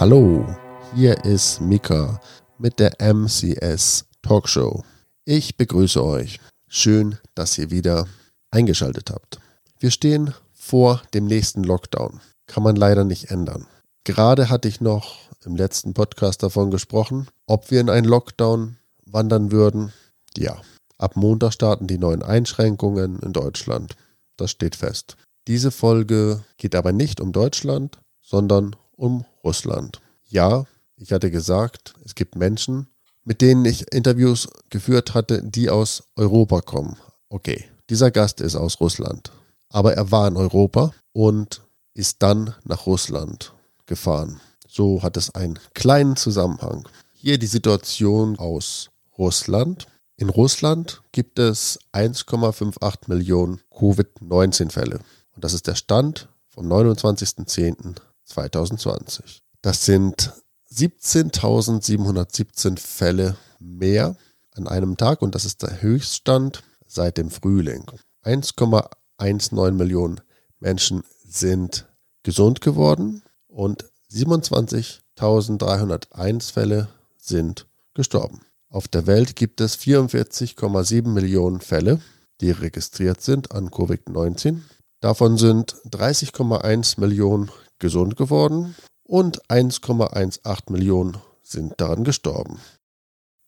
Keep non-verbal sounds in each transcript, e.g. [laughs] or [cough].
Hallo, hier ist Mika mit der MCS Talkshow. Ich begrüße euch. Schön, dass ihr wieder eingeschaltet habt. Wir stehen vor dem nächsten Lockdown. Kann man leider nicht ändern. Gerade hatte ich noch im letzten Podcast davon gesprochen, ob wir in einen Lockdown wandern würden. Ja, ab Montag starten die neuen Einschränkungen in Deutschland. Das steht fest. Diese Folge geht aber nicht um Deutschland, sondern um Russland. Ja, ich hatte gesagt, es gibt Menschen, mit denen ich Interviews geführt hatte, die aus Europa kommen. Okay, dieser Gast ist aus Russland, aber er war in Europa und ist dann nach Russland gefahren. So hat es einen kleinen Zusammenhang. Hier die Situation aus Russland. In Russland gibt es 1,58 Millionen Covid-19-Fälle. Und das ist der Stand vom 29.10.2020. Das sind 17.717 Fälle mehr an einem Tag und das ist der Höchststand seit dem Frühling. 1,19 Millionen Menschen sind gesund geworden und 27.301 Fälle sind gestorben. Auf der Welt gibt es 44,7 Millionen Fälle, die registriert sind an Covid-19. Davon sind 30,1 Millionen gesund geworden und 1,18 Millionen sind daran gestorben.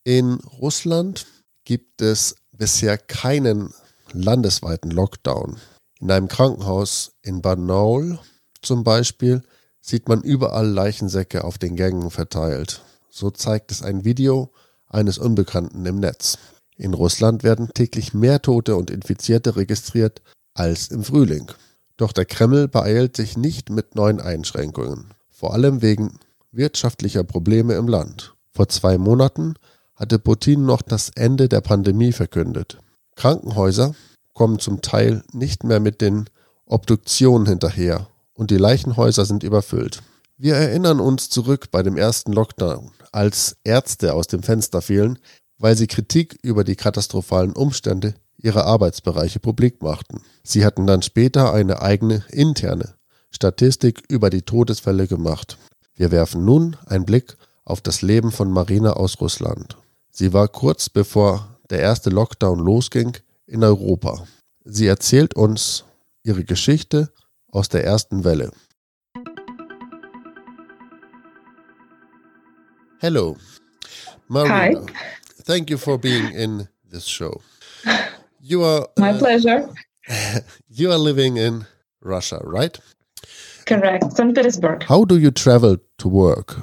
In Russland gibt es bisher keinen landesweiten Lockdown. In einem Krankenhaus in Barnaul zum Beispiel sieht man überall Leichensäcke auf den Gängen verteilt. So zeigt es ein Video eines Unbekannten im Netz. In Russland werden täglich mehr Tote und Infizierte registriert als im Frühling. Doch der Kreml beeilt sich nicht mit neuen Einschränkungen vor allem wegen wirtschaftlicher Probleme im Land. Vor zwei Monaten hatte Putin noch das Ende der Pandemie verkündet. Krankenhäuser kommen zum Teil nicht mehr mit den Obduktionen hinterher und die Leichenhäuser sind überfüllt. Wir erinnern uns zurück bei dem ersten Lockdown, als Ärzte aus dem Fenster fielen, weil sie Kritik über die katastrophalen Umstände ihrer Arbeitsbereiche publik machten. Sie hatten dann später eine eigene interne Statistik über die Todesfälle gemacht. Wir werfen nun einen Blick auf das Leben von Marina aus Russland. Sie war kurz bevor der erste Lockdown losging in Europa. Sie erzählt uns ihre Geschichte aus der ersten Welle. Hello, Marina. Hi. Thank you for being in this show. You are my uh, pleasure. [laughs] You are living in Russia, right? Correct, St. Petersburg. How do you travel to work?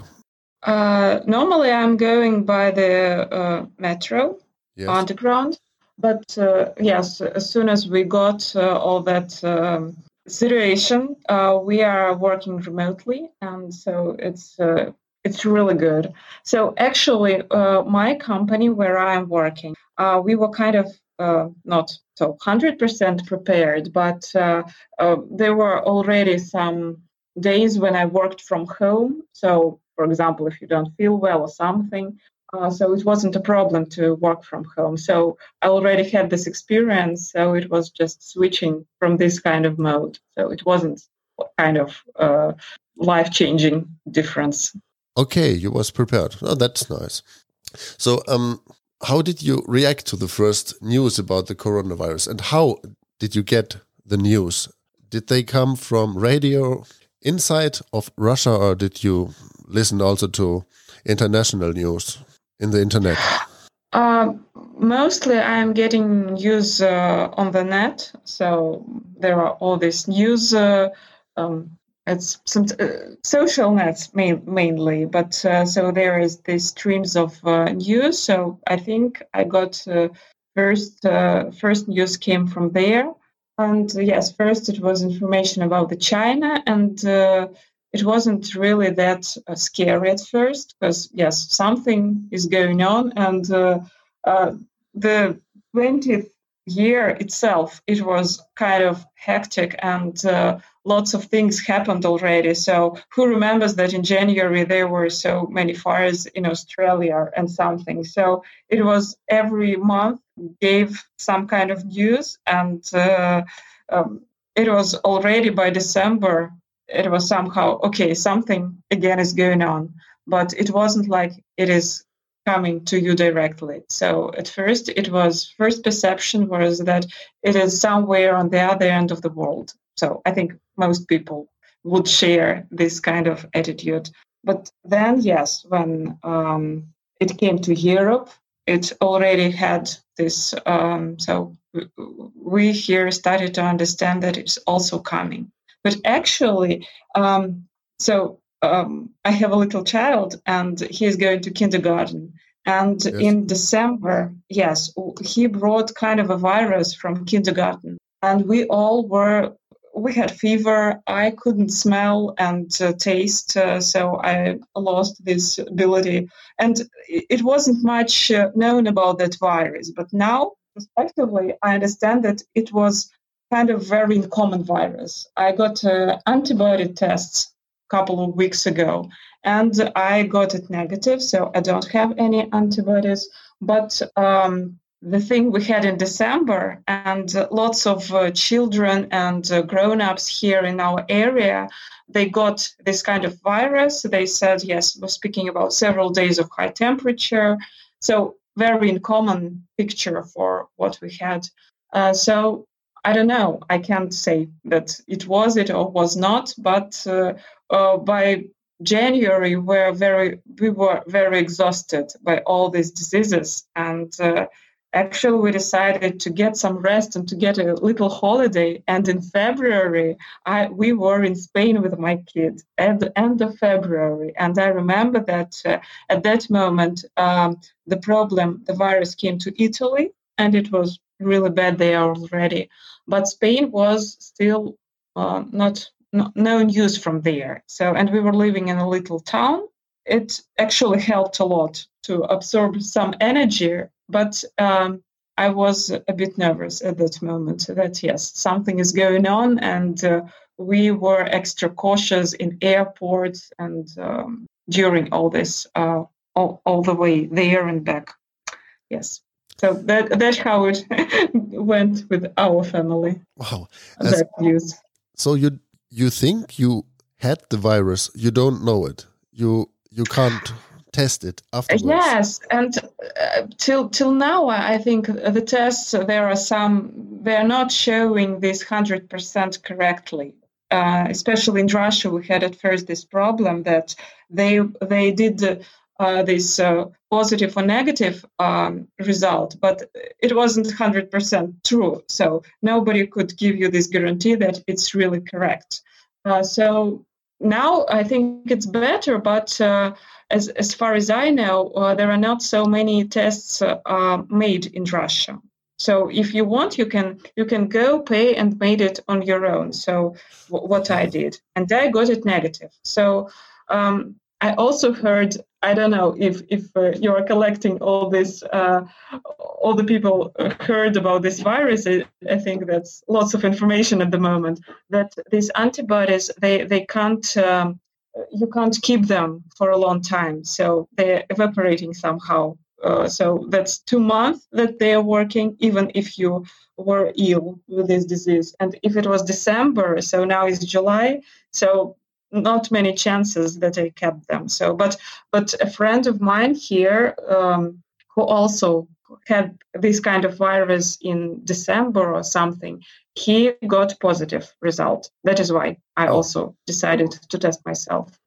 Uh, normally, I'm going by the uh, metro, yes. underground. But uh, yes, as soon as we got uh, all that um, situation, uh, we are working remotely, and so it's uh, it's really good. So actually, my company where I'm working, we were kind of uh, not so 100% prepared, but uh, uh, there were already some days when I worked from home. So, for example, if you don't feel well or something, uh, so it wasn't a problem to work from home. So I already had this experience. So it was just switching from this kind of mode. So it wasn't kind of uh, life changing difference. Okay, you was prepared. Oh, that's nice. So, um, how did you react to the first news about the coronavirus and how did you get the news? Did they come from radio inside of Russia or did you listen also to international news in the internet? Uh, mostly I'm getting news uh, on the net. So there are all these news uh, um, it's some uh, social nets main, mainly but uh, so there is these streams of uh, news. So i think i got uh, first uh, first news came from there. And uh, yes first it was information about the china and it wasn't really that scary at first because yes something is going on. And the 20th year itself it was kind of hectic and lots of things happened already. So who remembers that in January there were so many fires in Australia and something. So it was every month gave some kind of news, and uh, um, it was already by December it was somehow okay, something again is going on, but it wasn't like it is coming to you directly. So at first, it was first perception was that it is somewhere on the other end of the world. So I think most people would share this kind of attitude. But then, yes, when um, it came to Europe, it already had this. Um, so we here started to understand that it's also coming. But actually, um, so um, I have a little child and he is going to kindergarten. And yes. in December, yes, he brought kind of a virus from kindergarten. And we all were we had fever. I couldn't smell and uh, taste, uh, so I lost this ability. And it wasn't much uh, known about that virus, but now, respectively, I understand that it was kind of very common virus. I got uh, antibody tests couple of weeks ago, and I got it negative, so I don't have any antibodies. But um, the thing we had in December, and lots of uh, children and uh, grown ups here in our area, they got this kind of virus. They said, yes, we're speaking about several days of high temperature. So, very uncommon picture for what we had. Uh, so, I don't know. I can't say that it was it or was not, but uh, uh, by January, we're very, we were very exhausted by all these diseases. And uh, actually we decided to get some rest and to get a little holiday. And in february I, we were in spain with my kids at the end of february. And i remember that uh, at that moment um, the problem the virus came to italy and it was really bad there already. But spain was still uh, not, no news from there so and we were living in a little town it actually helped a lot to absorb some energy but um, I was a bit nervous at that moment that yes, something is going on, and uh, we were extra cautious in airports and um, during all this, uh, all, all the way there and back. Yes. So that that's how it [laughs] went with our family. Wow. that news. So you you think you had the virus, you don't know it. You you can't test it afterwards. Yes, and uh, till till now, I think the tests there are some they are not showing this hundred percent correctly. Uh, especially in Russia, we had at first this problem that they they did uh, this uh, positive or negative um, result, but it wasn't hundred percent true. So nobody could give you this guarantee that it's really correct. Uh, so now I think it's better, but uh, as, as far as I know, uh, there are not so many tests uh, made in Russia. So if you want, you can you can go pay and made it on your own. So w- what I did, and I got it negative. So um, I also heard I don't know if if uh, you are collecting all this, uh, all the people heard about this virus. I, I, think that's lots of information at the moment. That these antibodies they they can't um, you can't keep them for a long time, so they're evaporating somehow. Uh, so that's two months that they are working, even if you were ill with this disease. And if it was December, so now it's July, so not many chances that I kept them. So, but but a friend of mine here um, who also had this kind of virus in December or something, he got positive result. That is why I oh. also decided to test myself.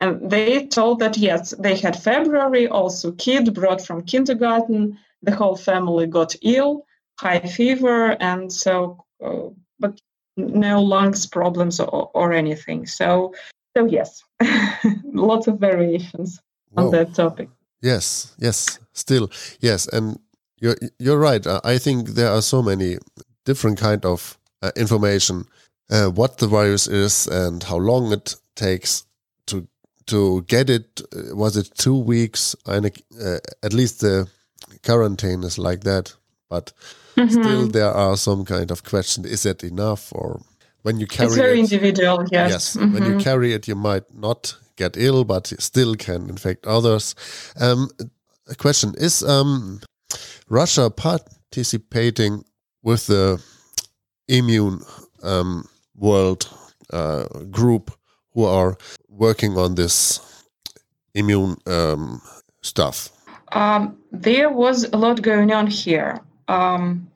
And they told that yes, they had February, also kid brought from kindergarten. The whole family got ill, high fever, and so, uh, but no lungs problems or, or anything. So, so yes, [laughs] lots of variations Whoa. on that topic. Yes, yes, still yes, and you're you're right. I think there are so many different kind of uh, information, uh, what the virus is and how long it takes to to get it. Uh, was it two weeks? And uh, at least the quarantine is like that, but mm -hmm. still there are some kind of question: Is that enough or? when you carry it's very it, individual yes, yes mm -hmm. when you mm-hmm. carry it you might not get ill but still can infect others um, a question is um, russia participating with the immune um, world uh, group who are working on this immune um, stuff? Um, there was a lot going on here. Um,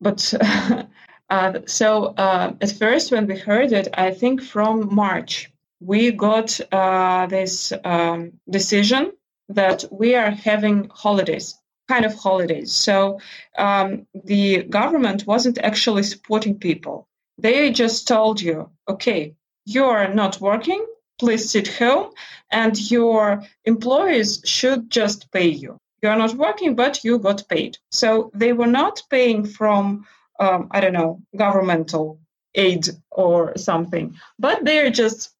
but [laughs] uh, so uh, at first, when we heard it, I think from March, we got uh, this um, decision that we are having holidays, kind of holidays. So um, the government wasn't actually supporting people. They just told you, okay, you're not working, please sit home, and your employees should just pay you. You're not working, but you got paid. So they were not paying from, um, I don't know, governmental aid or something, but they're just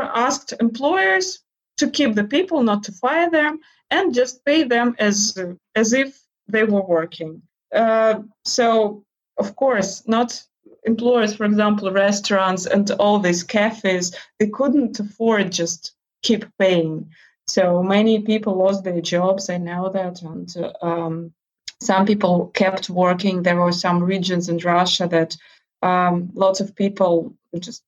asked employers to keep the people, not to fire them, and just pay them as as if they were working. Uh, so, of course, not employers, for example, restaurants and all these cafes, they couldn't afford just keep paying. So many people lost their jobs. I know that, and um, some people kept working. There were some regions in Russia that um, lots of people just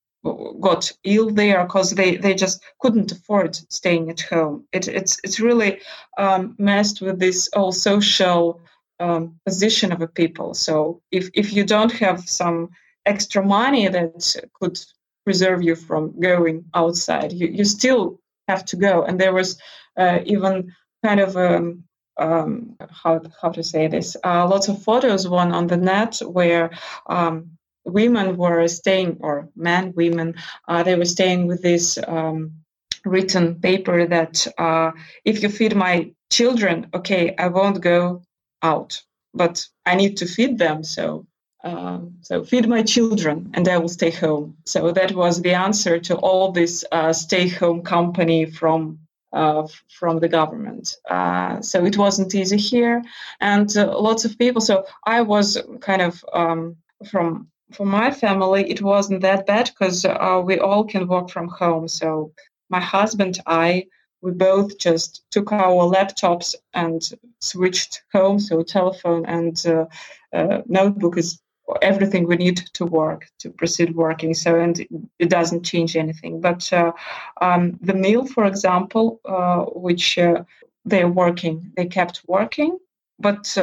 got ill there because they, they just couldn't afford staying at home. It, it's it's really um, messed with this whole social um, position of a people. So if if you don't have some extra money that could preserve you from going outside, you, you still have to go. And there was uh, even kind of um, um, how how to say this, uh, lots of photos one on the net where um, women were staying, or men, women, uh, they were staying with this um, written paper that uh, if you feed my children, okay, I won't go out, but I need to feed them. So, um, so feed my children, and I will stay home. So that was the answer to all this uh, stay-home company from uh, from the government. Uh, so it wasn't easy here, and uh, lots of people. So I was kind of um, from for my family, it wasn't that bad because uh, we all can work from home. So my husband, I, we both just took our laptops and switched home. So telephone and uh, uh, notebook is everything we need to work to proceed working. So and it doesn't change anything. But uh, um, the meal, for example, uh, which uh, they're working, they kept working. But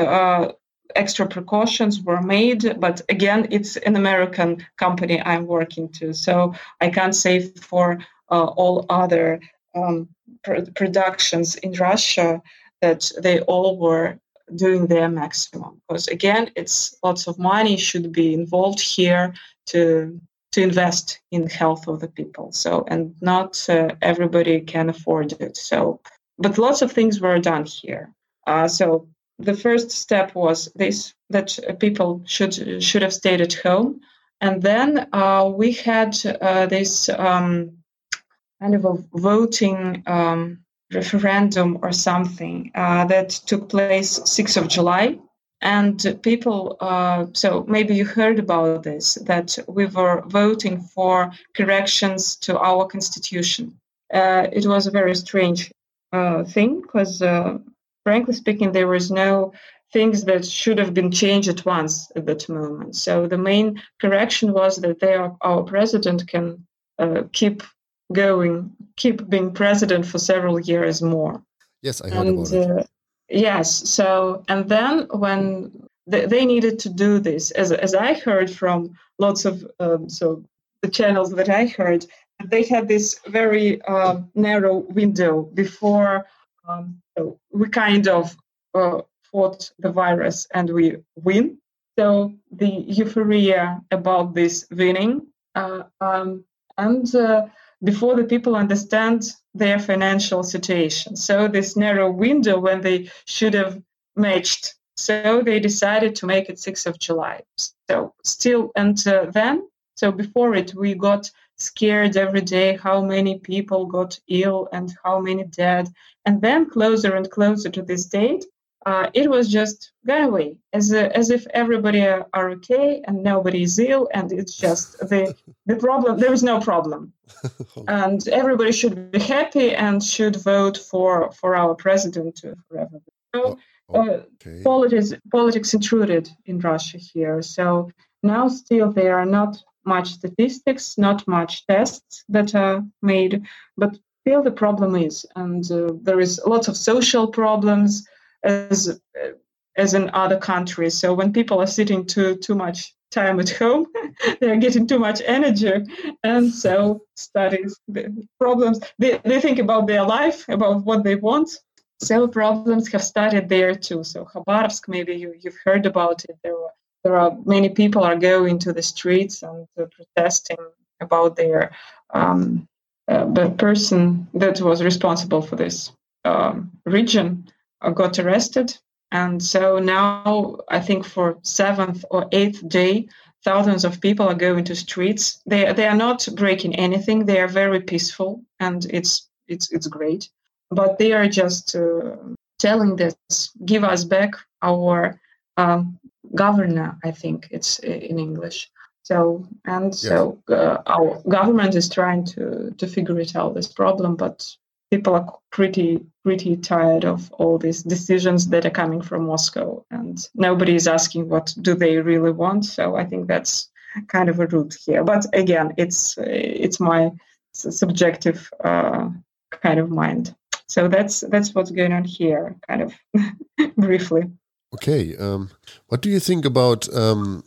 extra precautions were made but again it's an american company i'm working to so i can't say for uh, all other um, pr- productions in russia that they all were doing their maximum because again it's lots of money should be involved here to to invest in health of the people. So and not uh, everybody can afford it. So but lots of things were done here. Uh, so the first step was this that people should should have stayed at home, and then uh, we had uh, this um, kind of a voting um, referendum or something uh, that took place 6th of July. And people, uh, so maybe you heard about this, that we were voting for corrections to our constitution. Uh, it was a very strange uh, thing because frankly speaking, there was no things that should have been changed at once at that moment. So the main correction was that they are, our president can uh, keep going, keep being president for several years more. Yes, I heard and, about it. Uh, yes. So and then when they, they, needed to do this, as as I heard from lots of um, so the channels that I heard, they had this very uh, narrow window before um, so we kind of uh, fought the virus and we win. So the euphoria about this winning, uh, um, and uh, before the people understand their financial situation. So this narrow window when they should have matched. So they decided to make it 6th of July. So still, and uh, then, so before it, we got scared every day how many people got ill and how many dead. And then closer and closer to this date, uh, it was just gone away as, a, as if everybody are, okay and nobody is ill and it's just the, the problem there is no problem. [laughs] And everybody should be happy and should vote for for our president forever. So, oh, uh, okay. uh, politics politics intruded in russia here. So now still there are not much statistics, not much tests that are made, but still the problem is, and uh, there is lots of social problems as as in other countries. So when people are sitting too too much time at home, [laughs] they are getting too much energy, and so studies the problems. They they think about their life, about what they want. So problems have started there too. So Khabarovsk, maybe you you've heard about it. There were there are many people are going to the streets and uh, protesting about their um, uh, the person that was responsible for this um, region got arrested. And so now i think for seventh or eighth day thousands of people are going to streets. They, they are not breaking anything. They are very peaceful and it's it's it's great. But they are just uh, telling this give us back our um, governor i think it's in english. So and so uh, our government is trying to to figure it out this problem but people are pretty pretty tired of all these decisions that are coming from Moscow, and nobody is asking what do they really want. So I think that's kind of a root here. But again, it's it's my subjective uh, kind of mind. So that's that's what's going on here, kind of [laughs] briefly. Okay, um, what do you think about um,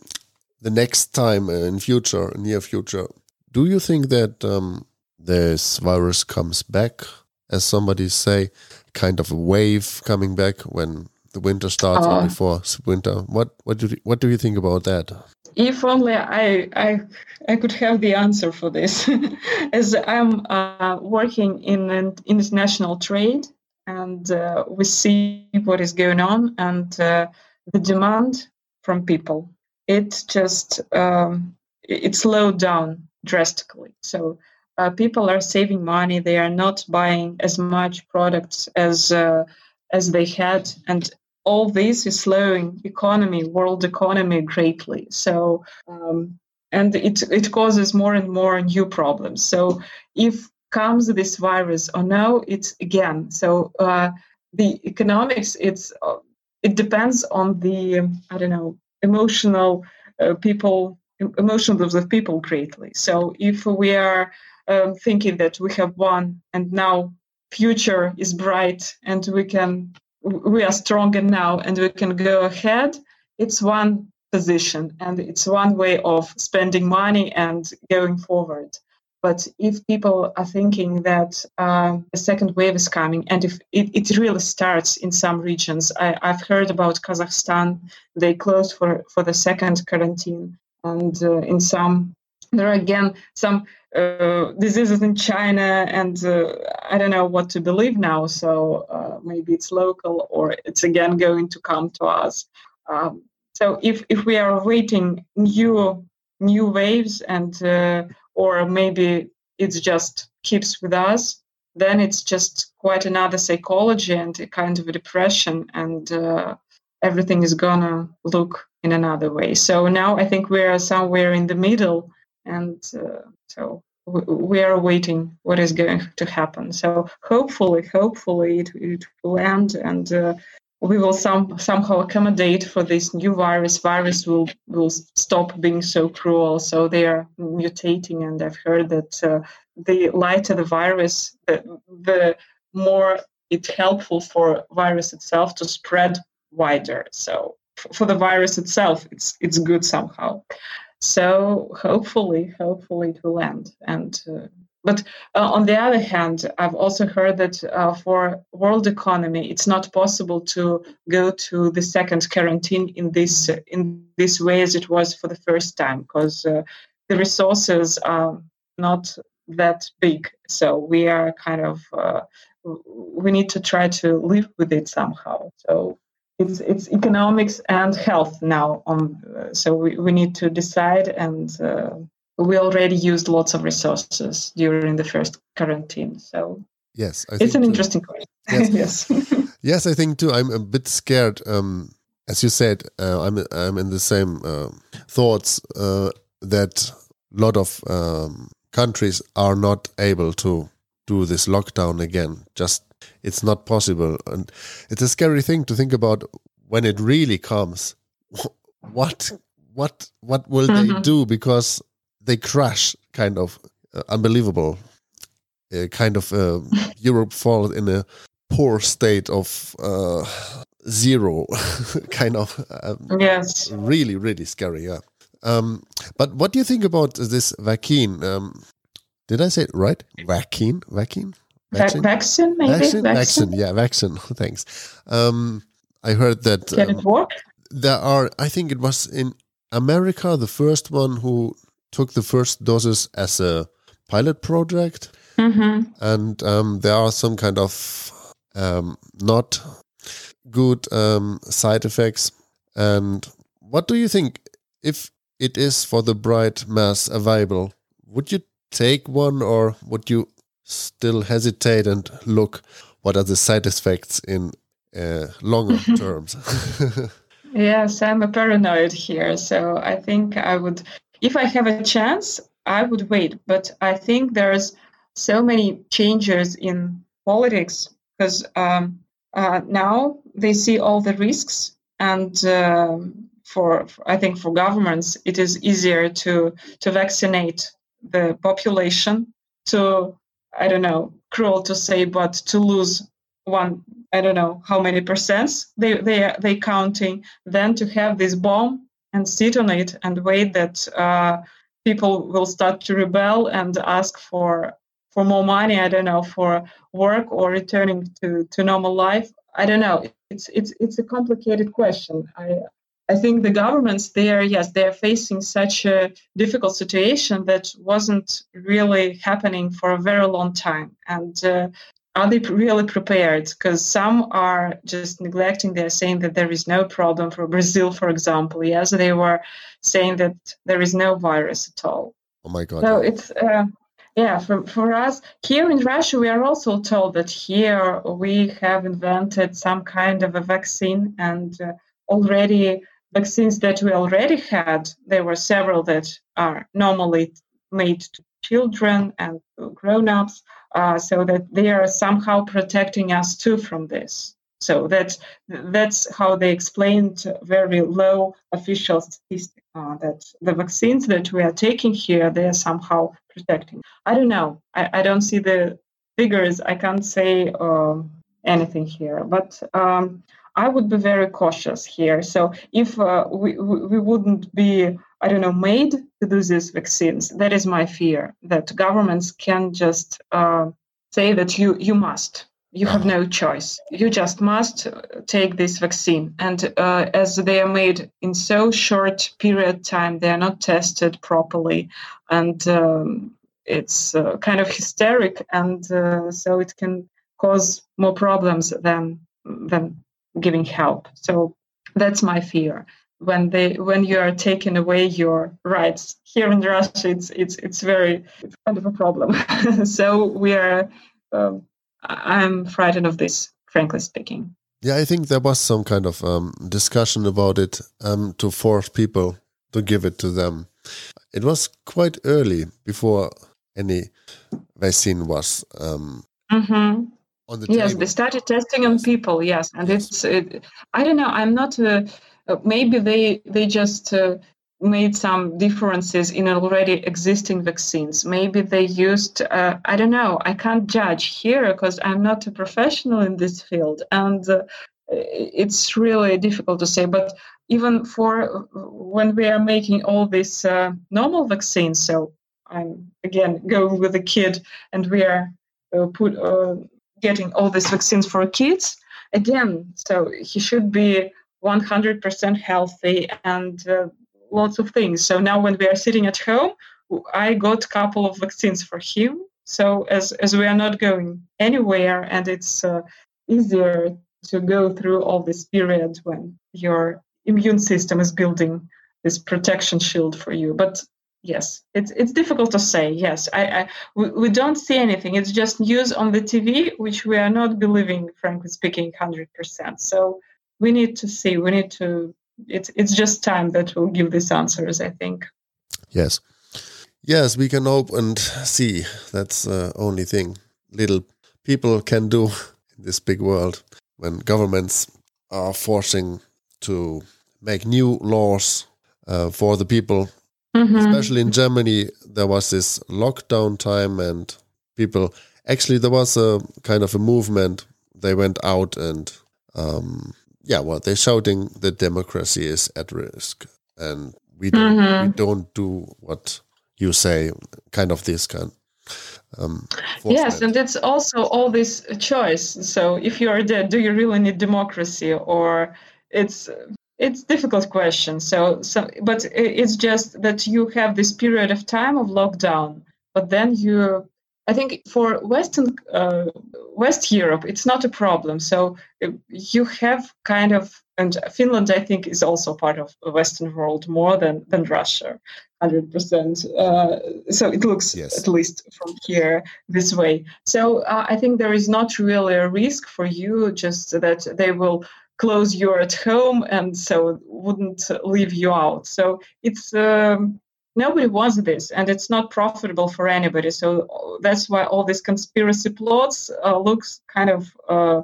the next time in future, near future? Do you think that um, this virus comes back as somebody say, kind of a wave coming back when the winter starts uh, before winter. What what do you, what do you think about that? If only I I I could have the answer for this, [laughs] as I'm uh, working in an international trade and uh, we see what is going on and uh, the demand from people. It just um, it slowed down drastically. So uh, people are saving money. They are not buying as much products as uh, as they had, and all this is slowing economy, world economy greatly. So, um, and it it causes more and more new problems. So, if comes this virus or no, it's again. So uh, the economics, it's uh, it depends on the I don't know emotional uh, people emotions of the people greatly. So if we are um, thinking that we have won and now future is bright and we can we are stronger now and we can go ahead it's one position and it's one way of spending money and going forward. But if people are thinking that uh, a second wave is coming and if it, it really starts in some regions I, have heard about kazakhstan they closed for, for the second quarantine and uh, in some there are again some uh, diseases in China, and uh, I don't know what to believe now. So uh, maybe it's local, or it's again going to come to us. Um, so if if we are awaiting new new waves, and uh, or maybe it's just keeps with us, then it's just quite another psychology and a kind of a depression, and uh, everything is gonna look in another way. So now I think we're somewhere in the middle and uh, so we are waiting what is going to happen. So hopefully, hopefully it, it will end and uh, we will some somehow accommodate for this new virus. Virus will will stop being so cruel. So they are mutating, and I've heard that uh, the lighter the virus, the, the more it's helpful for virus itself to spread wider. So for the virus itself, it's it's good somehow. So hopefully, hopefully it will end. And uh, but uh, on the other hand, I've also heard that uh, for world economy, it's not possible to go to the second quarantine in this in this way as it was for the first time because uh, the resources are not that big. So we are kind of uh, we need to try to live with it somehow. So it's it's economics and health now on uh, so we, we need to decide and uh, we already used lots of resources during the first quarantine so yes I it's an interesting question yes [laughs] yes. [laughs] yes. i think too i'm a bit scared um, as you said uh, i'm i'm in the same uh, thoughts uh, that a lot of um, countries are not able to do this lockdown again just it's not possible. And it's a scary thing to think about when it really comes. [laughs] What what what will mm -hmm. they mm-hmm. do? Because they crash, kind of uh, unbelievable. Uh, kind of uh, [laughs] Europe falls in a poor state of uh, zero, [laughs] kind of. Um, yes. Really, really scary. Yeah. Um, but what do you think about this vaccine? Um, did I say it right? Vaccine, vaccine, vaccine, vaccine, maybe vaccine, vaccine. vaccine. Yeah, vaccine. [laughs] Thanks. Um, I heard that. Can it um, work? There are. I think it was in America the first one who took the first doses as a pilot project, mm-hmm. and um, there are some kind of um, not good um, side effects. And what do you think if it is for the bright mass available? Would you take one, or would you still hesitate and look what are the side effects in uh, longer [laughs] terms? [laughs] yes, I'm a paranoid here, so I think I would, if I have a chance, I would wait. But I think there's so many changes in politics because um, uh, now they see all the risks and for, for, I think for governments it is easier to to vaccinate the population to I don't know cruel to say but to lose one I don't know how many percents they they they counting then to have this bomb and sit on it and wait that uh, people will start to rebel and ask for for more money i don't know for work or returning to to normal life i don't know. It's it's it's a complicated question. I i think the governments there yes they're facing such a difficult situation that wasn't really happening for a very long time. And uh, are they really prepared? Because some are just neglecting they're saying that there is no problem for brazil for example. Yes they were saying that there is no virus at all. Oh my god. So it's uh, yeah, for, for us here in Russia, we are also told that here we have invented some kind of a vaccine, and uh, already vaccines that we already had, there were several that are normally made to children and grown ups, uh, so that they are somehow protecting us too from this. So that's that's how they explained very low official statistics uh, that the vaccines that we are taking here they are somehow protecting. I don't know. I, I don't see the figures. I can't say uh, anything here, but um, I would be very cautious here. So if uh, we, we wouldn't be, I don't know, made to do these vaccines, that is my fear that governments can just uh, say that you you must you have no choice. You just must take this vaccine. And uh, as they are made in so short period time, they are not tested properly, and um, it's uh, kind of hysteric, and uh, so it can cause more problems than than giving help. So that's my fear. When they when you are taking away your rights here in Russia, it's it's it's very it's kind of a problem. [laughs] so we are. Um, I'm frightened of this, frankly speaking. Yeah, I think there was some kind of um, discussion about it um, to force people to give it to them. It was quite early before any vaccine was um, mm-hmm. On the yes, table. they started testing on people. Yes, and yes. it's it, I don't know. I'm not. Uh, maybe they they just uh, made some differences in already existing vaccines. Maybe they used, uh, I don't know, I can't judge here because I'm not a professional in this field. And uh, it's really difficult to say. But even for when we are making all these uh, normal vaccines, so I'm again going with a kid and we are uh, put uh, getting all these vaccines for kids, again, so he should be 100% healthy and uh, lots of things. So now when we are sitting at home, I got a couple of vaccines for him. So as as we are not going anywhere, and it's uh, easier to go through all this period when your immune system is building this protection shield for you. But yes, it's it's difficult to say. Yes, I, I we, we don't see anything. It's just news on the TV, which we are not believing, frankly speaking, hundred percent. So we need to see. We need to it's it's just time that will give these answers. I think. Yes, yes, we can hope and see. That's the only thing little people can do in this big world when governments are forcing to make new laws uh, for the people Mhm. especially in Germany, there was this lockdown time, and people actually there was a kind of a movement. They went out and um, yeah, well, they're shouting that democracy is at risk, and we don't we Mhm. don't do what you say, kind of this kind. Um, Yes, and it's also all this choice. So if you are dead, do you really need democracy, or it's it's difficult question. So so, but it's just that you have this period of time of lockdown, but then you. I think for Western uh, West Europe, it's not a problem. So uh, you have kind of, and Finland, I think, is also part of the Western world more than than Russia, hundred percent. Uh, so it looks Yes. at least from here this way. So uh, I think there is not really a risk for you, just that they will close you're at home and so wouldn't leave you out. So it's um, nobody wants this, and it's not profitable for anybody. So that's why all these conspiracy plots uh, looks kind of uh,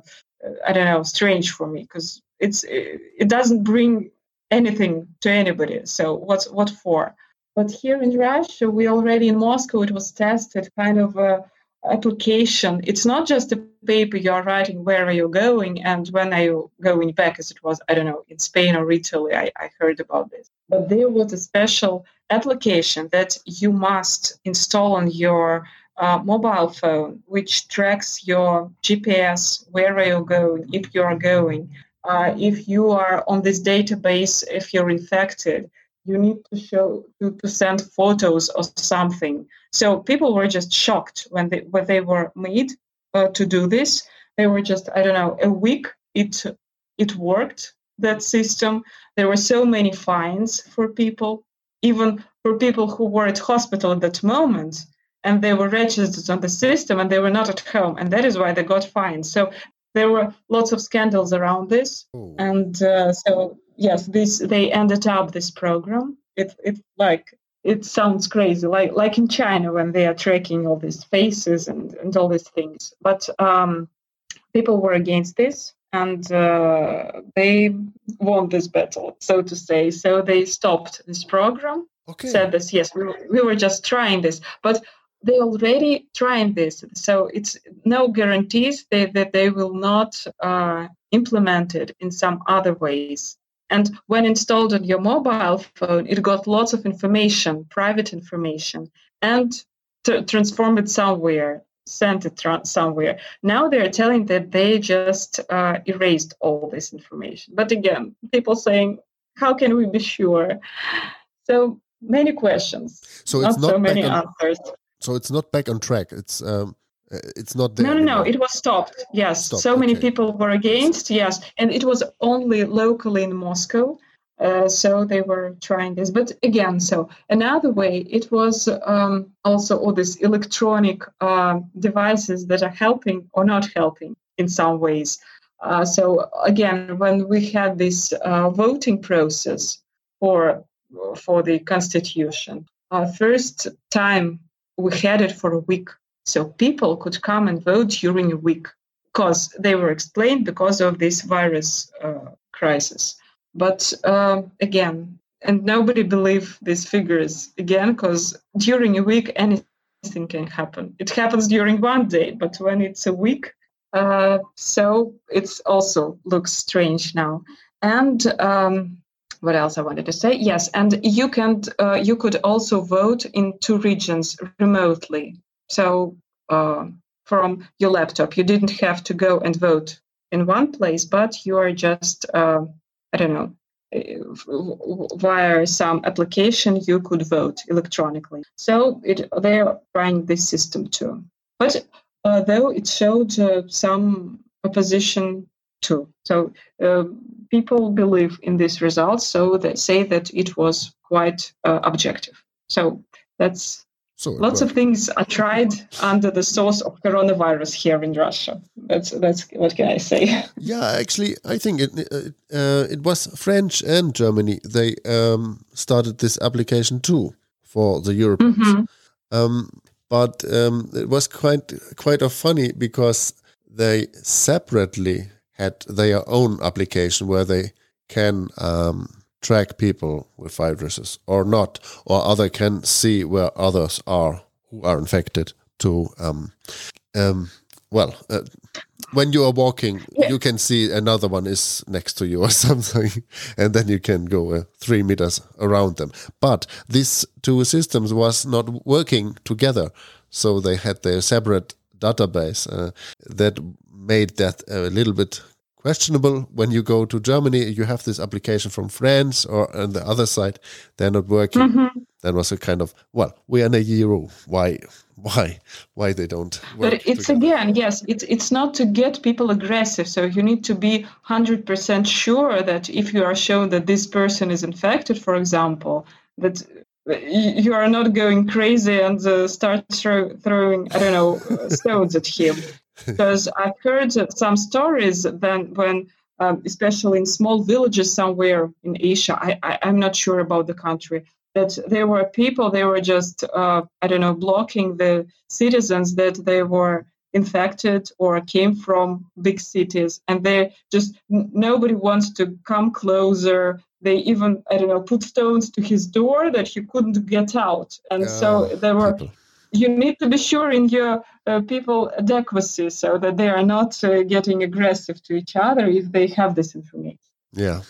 I don't know strange for me because it's it doesn't bring anything to anybody. So what's what for? But here in Russia, we already in Moscow, it was tested kind of a application. It's not just a paper you are writing, where are you going and when are you going back, as it was, I don't know, in Spain or Italy, I, I heard about this. But there was a special application that you must install on your uh, mobile phone, which tracks your GPS, where are you going, if you are going. Uh, if you are on this database, if you're infected, you need to show to, to send photos or something. So people were just shocked when they when they were made uh, to do this. They were just I don't know a week. It it worked that system. There were so many fines for people, even for people who were at hospital at that moment, and they were registered on the system and they were not at home, and that is why they got fined. So there were lots of scandals around this, Oh. and uh, so yes, this they ended up this program. It it like it sounds crazy, like like in China when they are tracking all these faces and and all these things. But um, people were against this, and uh, they won this battle, so to say. So they stopped this program okay. said this yes we, were- we were just trying this but they already trying this so it's no guarantees they, that they will not uh, implement it in some other ways and when installed on your mobile phone it got lots of information private information and t- transformed it somewhere sent it tra- somewhere now they're telling that they just uh, erased all this information but again people saying how can we be sure so many questions So not, it's not so many back on, answers. so it's not back on track. It's um, it's not there. No, no, no. It was stopped. Yes, Stopped, so many people were against. Yes, and it was only locally in Moscow. Uh, so they were trying this, but again, so another way it was um, also all these electronic uh, devices that are helping or not helping in some ways. Uh, so again, when we had this uh, voting process for for the constitution, uh, first time we had it for a week so people could come and vote during a week because they were explained because of this virus uh, crisis. But uh, again, and nobody believed these figures again because during a week anything can happen. It happens during one day, but when it's a week, uh, so it's also looks strange now. And um, what else I wanted to say? Yes, and you can uh, you could also vote in two regions remotely. So uh, from your laptop, you didn't have to go and vote in one place, but you are just uh, I don't know uh, via some application you could vote electronically. So it, they are trying this system too. But uh, though it showed uh, some opposition too. So uh, people believe in these results, so they say that it was quite uh, objective. So that's So lots of things are tried under the source of coronavirus here in Russia. That's that's what can I say? [laughs] Yeah, actually, I think it uh, it was French and Germany. They um, started this application too for the Europeans. Mhm. Um, but um, it was quite quite a funny because they separately had their own application where they can um, track people with viruses or not, or other can see where others are who are infected to um, um, well, uh, when you are walking, yeah. you can see another one is next to you or [laughs] something, and then you can go uh, three meters around them. But these two systems was not working together, so they had their separate database uh, that made that a little bit questionable when you go to Germany. You have this application from France, or on the other side, they're not working. Mm -hmm. That was a kind of well, we're in a euro. Why? Why? Why they don't? but it's together? again, yes, it's it's not to get people aggressive. So you need to be hundred percent sure that if you are shown that this person is infected, for example, that you are not going crazy and uh, start throw, throwing I don't know stones at him because I've heard some stories then when, um, especially in small villages somewhere in Asia, I, I, am not sure about the country, that there were people, they were just, uh, I don't know, blocking the citizens that they were infected or came from big cities. And they just nobody wants to come closer. They even i don't know put stones to his door that he couldn't get out. And so there were people you need to be sure in your uh, people adequacy so that they are not uh, getting aggressive to each other if they have this information. Yeah.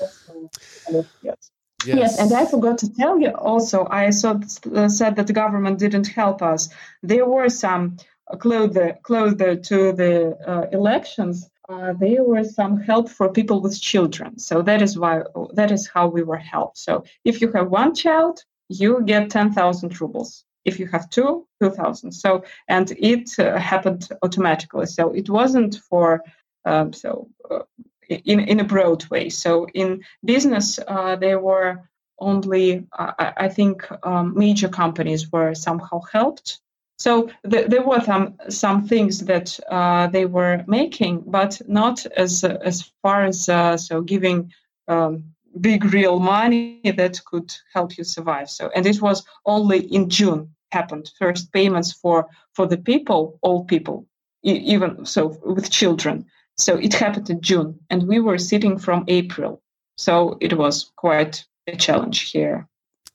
yes. yes. Yes, and I forgot to tell you also, I saw, uh, said that the government didn't help us. There were some closer, closer to the uh, elections. Uh, there were some help for people with children. So that is why that is how we were helped. So if you have one child, you get 10,000 rubles if you have two 2000 so and it uh, happened automatically. So it wasn't for um, so uh, in in a broad way. So in business uh, there were only I, I think um, major companies were somehow helped. So th- there were some some things that uh, they were making but not as as far as uh, so giving um, big real money that could help you survive. So, and it was only in June happened. First payments for for the people, all people, even so with children. So it happened in June, and we were sitting from April. So it was quite a challenge here.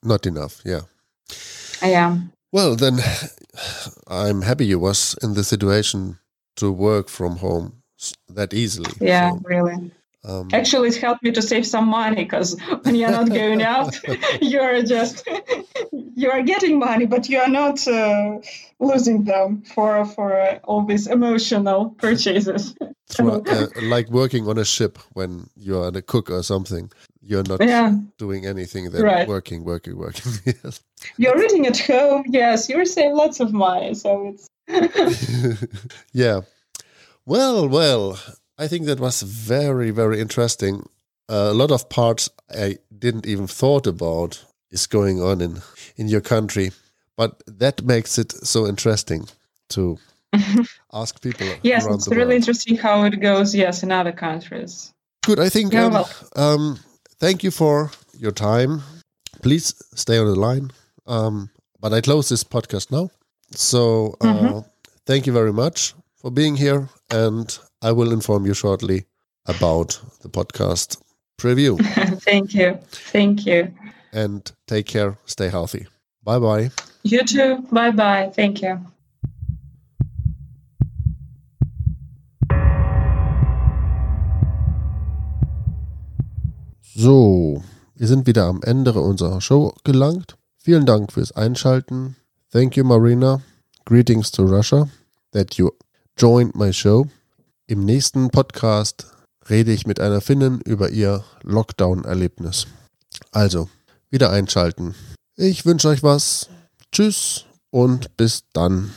Not enough, yeah. I am. Well, then I'm happy you was in the situation to work from home that easily. Yeah, so. really. Um, Actually, it helped me to save some money because when you're not going [laughs] out, [laughs] you're just you are getting money, but you are not uh, losing them for for all these emotional purchases. [laughs] uh, like working on a ship when you're a cook or something, you're not yeah. doing anything. Then right. working, working, working. yes. You're reading at home. Yes, you're saving lots of money. So it's yeah. Well, well. I think that was very, very interesting. Uh, a lot of parts I didn't even thought about is going on in in your country, but that makes it so interesting to [laughs] ask people. yes, it's really world. interesting how it goes. Yes, in other countries. Good. I think. Um, um, thank you for your time. Please stay on the line. Um, but I close this podcast now. So uh, mm -hmm. thank you very much for being here, and I will inform you shortly about the podcast preview. [laughs] Thank you. Thank you. And take care. Stay healthy. Bye bye. You too. Bye bye. Thank you. So, wir sind wieder am Ende unserer Show gelangt. Vielen Dank fürs Einschalten. Thank you, Marina. Greetings to Russia that you joined my show. Im nächsten Podcast rede ich mit einer Finnin über ihr Lockdown-Erlebnis. Also, wieder einschalten. Ich wünsche euch was. Tschüss und bis dann.